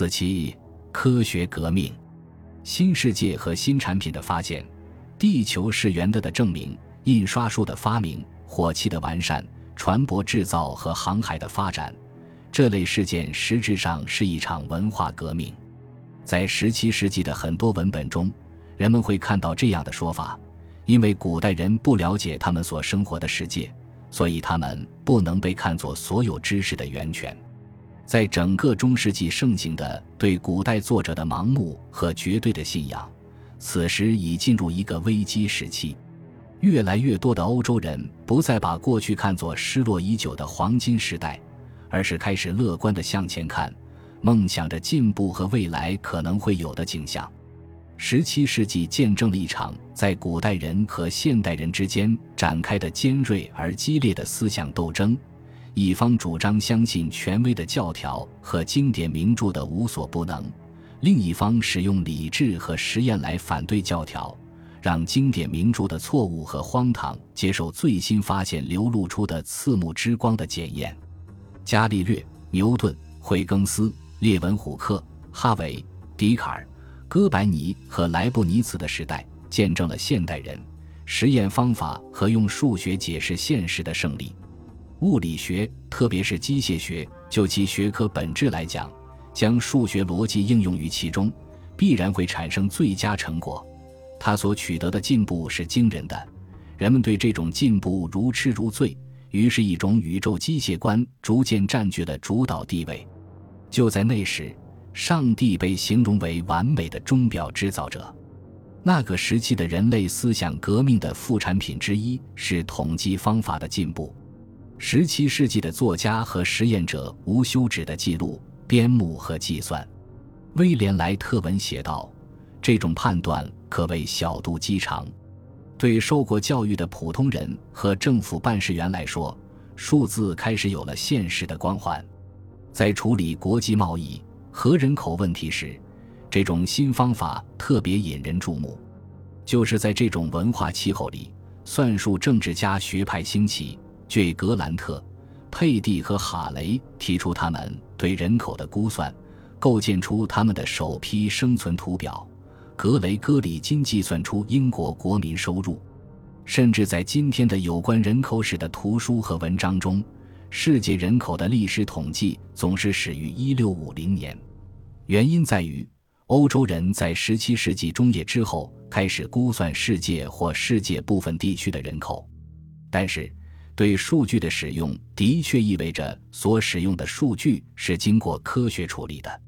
四期科学革命、新世界和新产品的发现、地球是圆的的证明、印刷术的发明、火器的完善、船舶制造和航海的发展，这类事件实质上是一场文化革命。在十七世纪的很多文本中，人们会看到这样的说法：因为古代人不了解他们所生活的世界，所以他们不能被看作所有知识的源泉。在整个中世纪盛行的对古代作者的盲目和绝对的信仰，此时已进入一个危机时期。越来越多的欧洲人不再把过去看作失落已久的黄金时代，而是开始乐观地向前看，梦想着进步和未来可能会有的景象。十七世纪见证了一场在古代人和现代人之间展开的尖锐而激烈的思想斗争。一方主张相信权威的教条和经典名著的无所不能，另一方使用理智和实验来反对教条，让经典名著的错误和荒唐接受最新发现流露出的刺目之光的检验。伽利略、牛顿、惠更斯、列文虎克、哈维、笛卡尔、哥白尼和莱布尼茨的时代，见证了现代人实验方法和用数学解释现实的胜利。物理学，特别是机械学，就其学科本质来讲，将数学逻辑应用于其中，必然会产生最佳成果。它所取得的进步是惊人的，人们对这种进步如痴如醉。于是，一种宇宙机械观逐渐占据了主导地位。就在那时，上帝被形容为完美的钟表制造者。那个时期的人类思想革命的副产品之一是统计方法的进步。十七世纪的作家和实验者无休止的记录、编目和计算。威廉·莱特文写道：“这种判断可谓小肚鸡肠。对受过教育的普通人和政府办事员来说，数字开始有了现实的光环。在处理国际贸易和人口问题时，这种新方法特别引人注目。就是在这种文化气候里，算术政治家学派兴起。”据格兰特、佩蒂和哈雷提出他们对人口的估算，构建出他们的首批生存图表。格雷戈里金计算出英国国民收入，甚至在今天的有关人口史的图书和文章中，世界人口的历史统计总是始于1650年。原因在于，欧洲人在17世纪中叶之后开始估算世界或世界部分地区的人口，但是。对数据的使用的确意味着所使用的数据是经过科学处理的。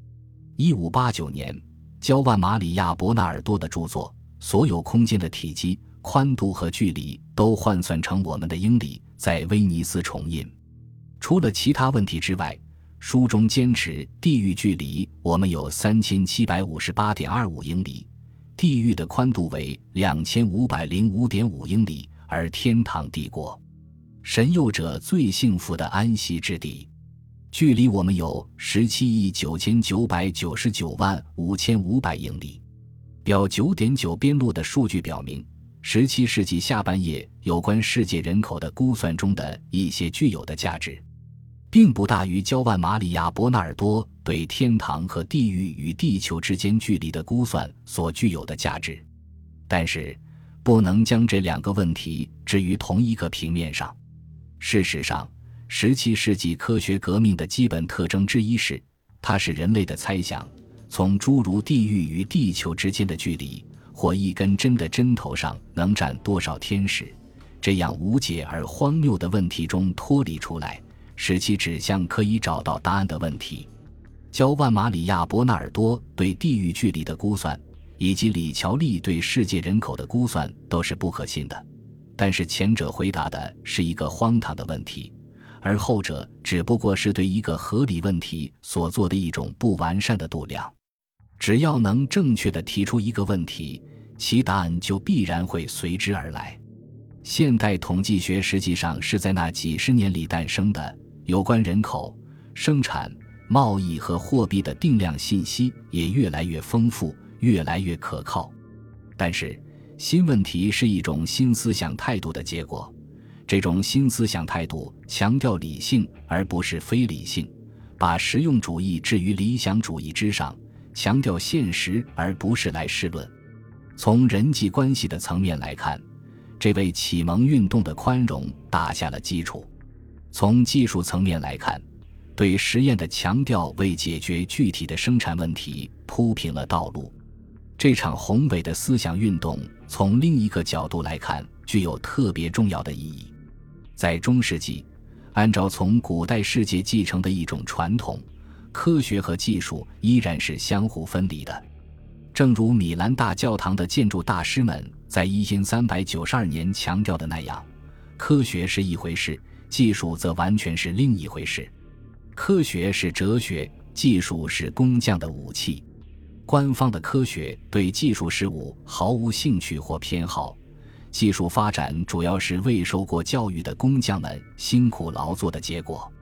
一五八九年，焦万马里亚·伯纳尔多的著作《所有空间的体积、宽度和距离都换算成我们的英里》在威尼斯重印。除了其他问题之外，书中坚持地域距离我们有三千七百五十八点二五英里，地域的宽度为两千五百零五点五英里，而天堂帝国。神佑者最幸福的安息之地，距离我们有十七亿九千九百九十九万五千五百英里。表九点九边路的数据表明，十七世纪下半叶有关世界人口的估算中的一些具有的价值，并不大于焦万马里亚·伯纳尔多对天堂和地狱与地球之间距离的估算所具有的价值。但是，不能将这两个问题置于同一个平面上。事实上，十七世纪科学革命的基本特征之一是，它使人类的猜想从诸如地狱与地球之间的距离，或一根针的针头上能站多少天使这样无解而荒谬的问题中脱离出来，使其指向可以找到答案的问题。焦万马里亚·伯纳尔多对地域距离的估算，以及李乔利对世界人口的估算都是不可信的。但是前者回答的是一个荒唐的问题，而后者只不过是对一个合理问题所做的一种不完善的度量。只要能正确的提出一个问题，其答案就必然会随之而来。现代统计学实际上是在那几十年里诞生的，有关人口、生产、贸易和货币的定量信息也越来越丰富，越来越可靠。但是。新问题是一种新思想态度的结果，这种新思想态度强调理性而不是非理性，把实用主义置于理想主义之上，强调现实而不是来事论。从人际关系的层面来看，这为启蒙运动的宽容打下了基础；从技术层面来看，对实验的强调为解决具体的生产问题铺平了道路。这场宏伟的思想运动，从另一个角度来看，具有特别重要的意义。在中世纪，按照从古代世界继承的一种传统，科学和技术依然是相互分离的。正如米兰大教堂的建筑大师们在一千三百九十二年强调的那样，科学是一回事，技术则完全是另一回事。科学是哲学，技术是工匠的武器。官方的科学对技术事物毫无兴趣或偏好，技术发展主要是未受过教育的工匠们辛苦劳作的结果。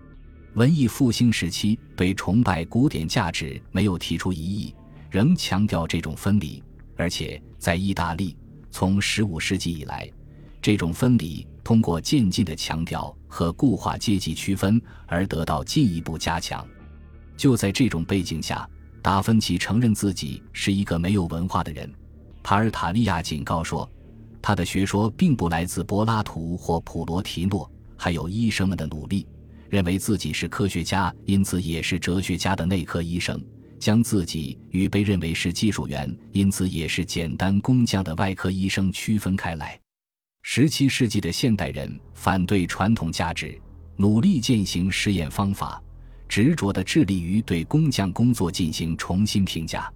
文艺复兴时期对崇拜古典价值没有提出异议。仍强调这种分离，而且在意大利，从十五世纪以来，这种分离通过渐进的强调和固化阶级区分而得到进一步加强。就在这种背景下，达芬奇承认自己是一个没有文化的人。帕尔塔利亚警告说，他的学说并不来自柏拉图或普罗提诺，还有医生们的努力，认为自己是科学家，因此也是哲学家的内科医生。将自己与被认为是技术员，因此也是简单工匠的外科医生区分开来。十七世纪的现代人反对传统价值，努力践行实验方法，执着地致力于对工匠工作进行重新评价。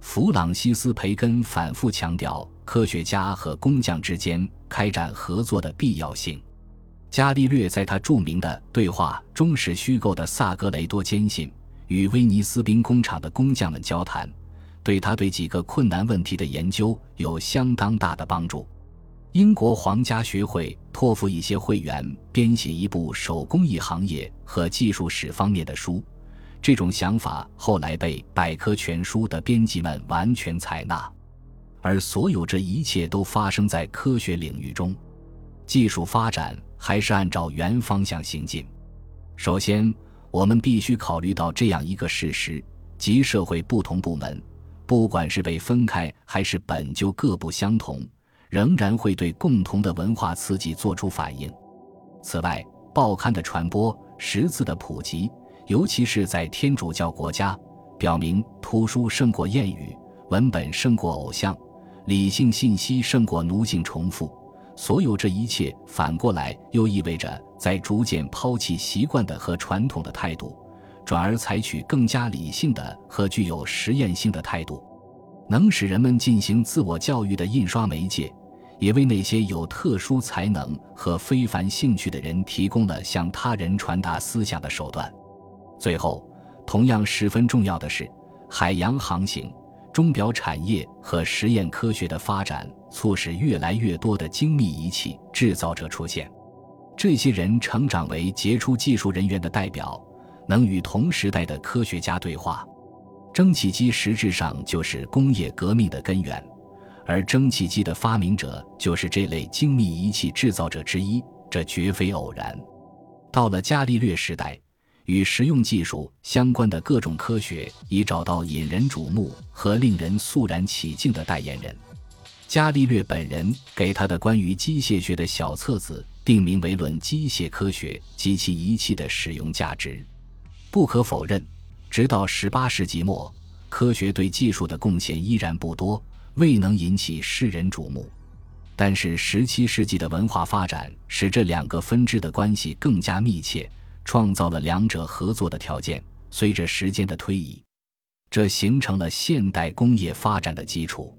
弗朗西斯·培根反复强调科学家和工匠之间开展合作的必要性。伽利略在他著名的对话中使虚构的萨格雷多坚信。与威尼斯兵工厂的工匠们交谈，对他对几个困难问题的研究有相当大的帮助。英国皇家学会托付一些会员编写一部手工艺行业和技术史方面的书，这种想法后来被百科全书的编辑们完全采纳。而所有这一切都发生在科学领域中，技术发展还是按照原方向行进。首先。我们必须考虑到这样一个事实：即社会不同部门，不管是被分开还是本就各不相同，仍然会对共同的文化刺激做出反应。此外，报刊的传播、识字的普及，尤其是在天主教国家，表明图书胜过谚语，文本胜过偶像，理性信息胜过奴性重复。所有这一切，反过来又意味着。在逐渐抛弃习惯的和传统的态度，转而采取更加理性的和具有实验性的态度，能使人们进行自我教育的印刷媒介，也为那些有特殊才能和非凡兴趣的人提供了向他人传达思想的手段。最后，同样十分重要的是，海洋航行、钟表产业和实验科学的发展，促使越来越多的精密仪器制造者出现。这些人成长为杰出技术人员的代表，能与同时代的科学家对话。蒸汽机实质上就是工业革命的根源，而蒸汽机的发明者就是这类精密仪器制造者之一，这绝非偶然。到了伽利略时代，与实用技术相关的各种科学已找到引人瞩目和令人肃然起敬的代言人。伽利略本人给他的关于机械学的小册子。定名为《论机械科学及其仪器的使用价值》。不可否认，直到十八世纪末，科学对技术的贡献依然不多，未能引起世人瞩目。但是，十七世纪的文化发展使这两个分支的关系更加密切，创造了两者合作的条件。随着时间的推移，这形成了现代工业发展的基础。